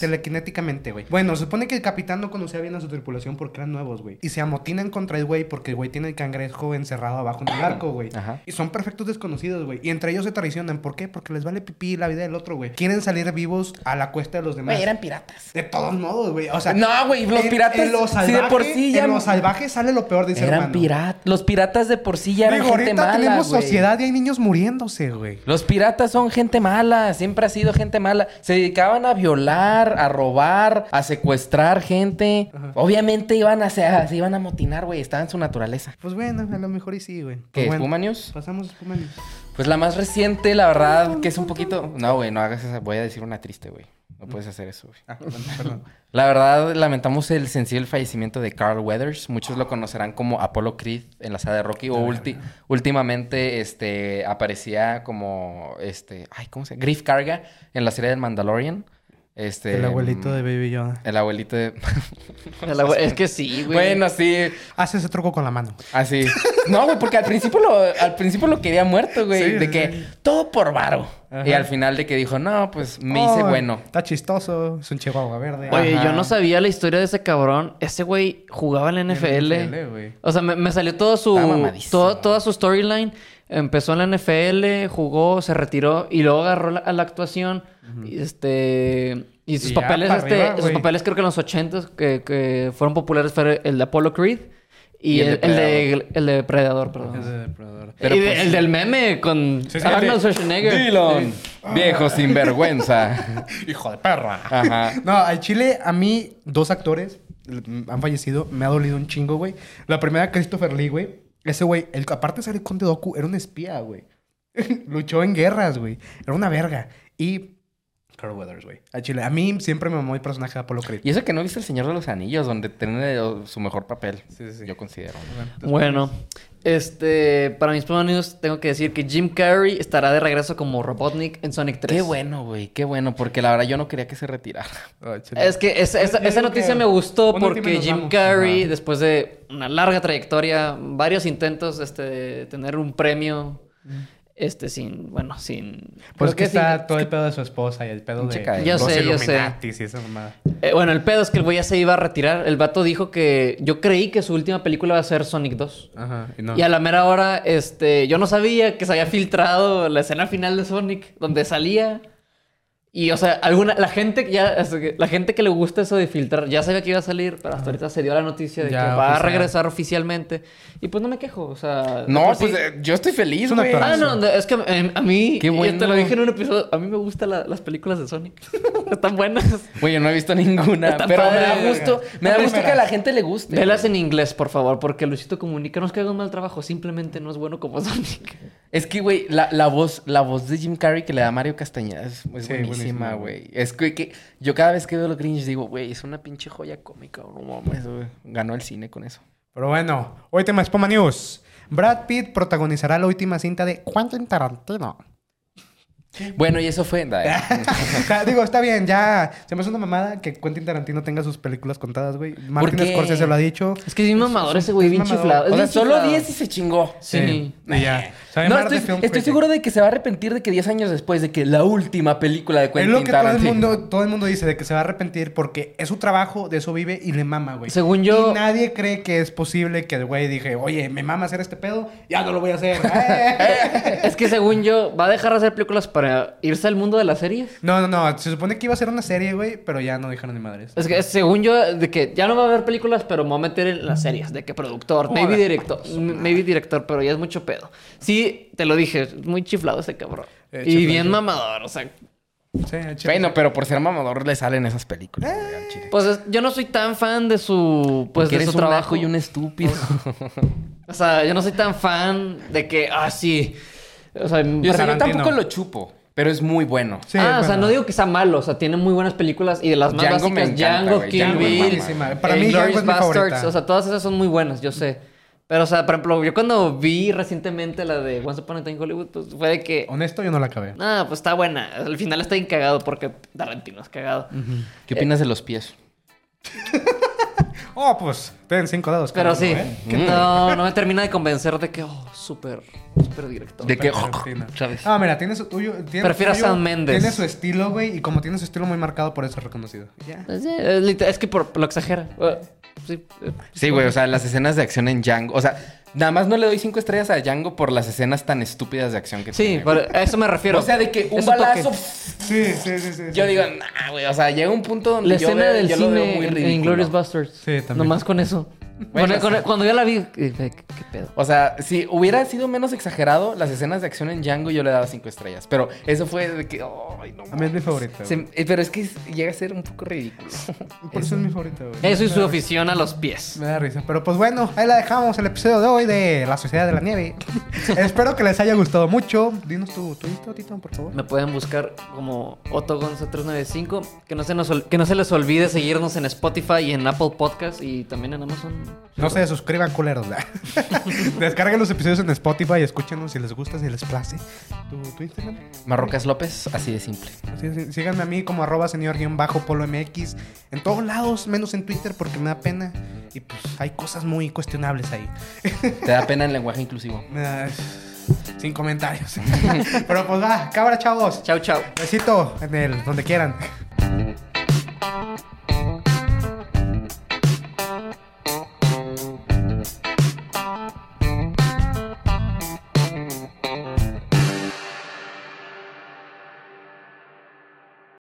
telequinéticamente, güey. Bueno, se supone que el capitán no conocía bien a su tripulación porque eran nuevos, güey. Y se amotinan contra el güey porque el güey tiene el cangrejo encerrado abajo en el arco, güey. Ajá. Y son perfectos desconocidos, güey. Y entre ellos se traicionan. ¿Por qué? Porque les vale pipí la vida del otro, güey. Quieren salir vivos a la cuesta de los demás. Güey, eran piratas. De todos modos, güey. O sea, No, güey, los en- piratas, En lo si de salvaje, por sí ya- En lo salvaje sale lo peor de ser Eran humano. piratas. Los piratas de por sí ya eran Digo, gente mala, tenemos güey. sociedad y hay niños muriéndose, güey. Los piratas son gente mala, siempre ha sido gente mala. Se dedicaban a violar, a robar, a secuestrar gente. Obviamente iban a, se, se iban a motinar, güey. Estaba en su naturaleza. Pues bueno, a lo mejor y sí, güey. ¿Qué? Pues bueno, ¿Espuma News? Pasamos a Espuma News. Pues la más reciente, la verdad, que es un poquito... No, güey, no hagas esa... Voy a decir una triste, güey. No puedes hacer eso, güey. Ah, perdón, perdón. La verdad, lamentamos el sensible fallecimiento de Carl Weathers. Muchos lo conocerán como Apollo Creed en la saga de Rocky. O ulti- últimamente, este, aparecía como, este... Ay, ¿cómo se llama? Griff Carga en la serie del Mandalorian. Este... El abuelito de Baby Yoda. El abuelito de... El Es que sí, güey. bueno, sí. Hace ese truco con la mano. Así. No, güey, porque al principio lo, al principio lo quería muerto, güey. Sí, de sí, que sí. todo por varo. Ajá. Y al final de que dijo, no, pues me hice bueno. Está chistoso. Es un chihuahua verde. Oye, Ajá. yo no sabía la historia de ese cabrón. Ese güey jugaba en la NFL. NFL, o sea, me, me salió todo su... Todo- toda su storyline. Empezó en la NFL, jugó, se retiró y luego agarró la, a la actuación. y este... Y sus Y papeles, este, arriba, sus papeles creo que en los 80 que, que fueron populares fue el de Apollo Creed y, Y el el, de el de, el de Predador, perdón. De depredador. Pero y de- pues- el del meme con Sí, sí, Arnold el Schwarzenegger. Dillon, viejo sinvergüenza. Hijo de perra. Ajá. No, al chile, a mí, dos actores han fallecido. Me ha dolido un chingo, güey. La primera, Christopher Lee, güey. Ese güey, el, aparte de salir con Doku, era un espía, güey. Luchó en guerras, güey. Era una verga. Y... Carl Weathers, güey. A Chile. A mí siempre me mamó el personaje de Apollo Creed. Y eso que no viste El Señor de los Anillos, donde tiene su mejor papel. Sí, sí, sí. Yo considero. Bueno, este, para mis news tengo que decir que Jim Carrey estará de regreso como Robotnik en Sonic 3. Qué bueno, güey. Qué bueno. Porque la verdad yo no quería que se retirara. Es que esa, noticia que me gustó porque Jim vamos. Carrey, Ajá. después de una larga trayectoria, varios intentos este, de tener un premio, este, sin, bueno, sin... Pues creo que está sin- todo el pedo de su esposa y el pedo de... Yo los sé, yo sé. Y esa mamada. Eh, bueno, el pedo es que el güey ya se iba a retirar. El vato dijo que yo creí que su última película iba a ser Sonic 2. Ajá. Y no. Y a la mera hora, este, yo no sabía que se había filtrado la escena final de Sonic, donde salía. Y, o sea, alguna, la gente que ya, la gente que le gusta eso de filtrar, ya sabía que iba a salir, pero hasta ahorita se dio la noticia de Ya, que va a regresar oficialmente. Y pues no me quejo, o sea. No, pues sí- eh, yo estoy feliz, güey. Ah, no, es que eh, a mí, Qué y bueno. te lo dije en un episodio, a mí me gustan la- las películas de Sonic. Están buenas. Güey, yo no he visto ninguna. Pero me da gusto. Me da gusto que a la gente le guste. Velas en inglés, por favor, porque Luisito Comunica no es que haga un mal trabajo, simplemente no es bueno como Sonic. Es que, güey, la, la voz, la voz de Jim Carrey que le da Mario Castañeda es, es Sí, buenísima, buenísima, güey. Es que, que yo cada vez que veo los Grinch digo, güey, es una pinche joya cómica. No mames, güey. Ganó el cine con eso. Pero bueno, hoy tema Spoma News. Brad Pitt protagonizará la última cinta de Quentin Tarantino. Bueno, y eso fue. Dale. O sea, digo, está bien, ya. Se me hace una mamada que Quentin Tarantino tenga sus películas contadas, güey. Martin? Scorsese lo ha dicho. Es que es bien mamador ese güey, es bien chiflado. Es o sea, bien solo chiflado. 10 y se chingó. Sí. Y ya. No, estoy, seguro de que se va a arrepentir de que 10 años después de que la última película de Es Quentin lo que todo el, Tarantino. mundo, todo el mundo dice, de que se va a arrepentir porque es su trabajo, de eso vive y le mama, güey. Según yo- Y nadie cree que es posible que el güey dije, oye, me mama hacer este pedo, ya no lo voy a hacer. Es que según yo, va a dejar de hacer películas para irse al mundo de las series. no, no, no. Se supone que iba a ser una serie, güey, pero ya no dijeron ni madres. Es que según yo, de que ya no va a haber películas, pero me voy a meter en las series. De que productor, maybe director, maybe director, pero ya es mucho pedo. Sí, te lo dije, es muy chiflado ese cabrón. Eh, y bien mamador, o sea. Sí. Bueno, pero por ser mamador le salen esas películas. Pues es- yo no soy tan fan de su, pues, Porque de eres su un trabajo. y un estúpido. O sea, yo no soy tan fan de que, ah, sí. O sea, Yo, o sea, yo Tarantino. tampoco lo chupo, pero es muy bueno. Sí, ah, o sea, no digo que sea malo, o sea, tiene muy buenas películas y de las más Django me básicas, encanta, Django. Kill Django Bill. Para eh, mí, Django es mi favorita. Basterds, o sea, todas esas son muy buenas, yo sé. Pero, o sea, por ejemplo, yo cuando vi recientemente la de Once Upon a Time in Hollywood, pues fue de que, Honesto, yo no la acabé. ah, pues está buena. Al final está bien cagado porque Tarantino es cagado. ¿Qué opinas de los pies? Oh, pues, ten cinco dedos. Pero sí, ¿eh? no, no me termina de convencer de que, oh, súper, súper director. De que... Tarantino. ¿Sabes? Ah, mira, tiene su tuyo. Tiene Prefiero a Sam Mendes. Tiene su estilo, güey, y como tiene su estilo muy marcado, por eso es reconocido. Pues, sí, es, es que por, lo exagera. Sí, Sí, güey, o sea, las escenas de acción en Django. O sea, nada más no le doy cinco estrellas a Django por las escenas tan estúpidas de acción que sí, tiene. por- güey. a eso me refiero. O sea, de que un balazo. Sí, sí, sí, sí. Yo sí. digo, nah, güey. O sea, llega un punto donde La yo, escena veo- del yo lo veo cine muy en- en ridículo. Inglourious Basterds. Sí, también. Nomás con eso. Bueno, sí. cuando yo la vi, ¿qué, qué pedo? O sea, si hubiera sido menos exagerado, las escenas de acción en Django yo le daba cinco estrellas. Pero eso fue de que, ay, no. A mí es mi favorita. Se- eh, pero es que llega a ser un poco ridículo. Por eso es mi favorita, güey. Eso y su afición a los pies. Me da risa. Pero pues bueno, ahí la dejamos el episodio de hoy de La Sociedad de la Nieve. Espero que les haya gustado mucho. Dinos tu Twitter, Tito, por favor. Me pueden buscar como OtoGonza395. Que no, se nos ol- que no se les olvide seguirnos en Spotify y en Apple Podcast y también en Amazon. No se suscriban, culeros. Descarguen los episodios en Spotify y escúchenlos si les gusta, si les place. ¿Tu, tu Instagram? Marrocas López, así de simple. Sí, sí, síganme a mí como arroba señor guion bajo polo MX. En todos lados, menos en Twitter porque me da pena. Y pues hay cosas muy cuestionables ahí. Te da pena el lenguaje inclusivo. Me da- Sin comentarios. Pero pues va, cabra chavos. Chau, chau. Besito en el donde quieran.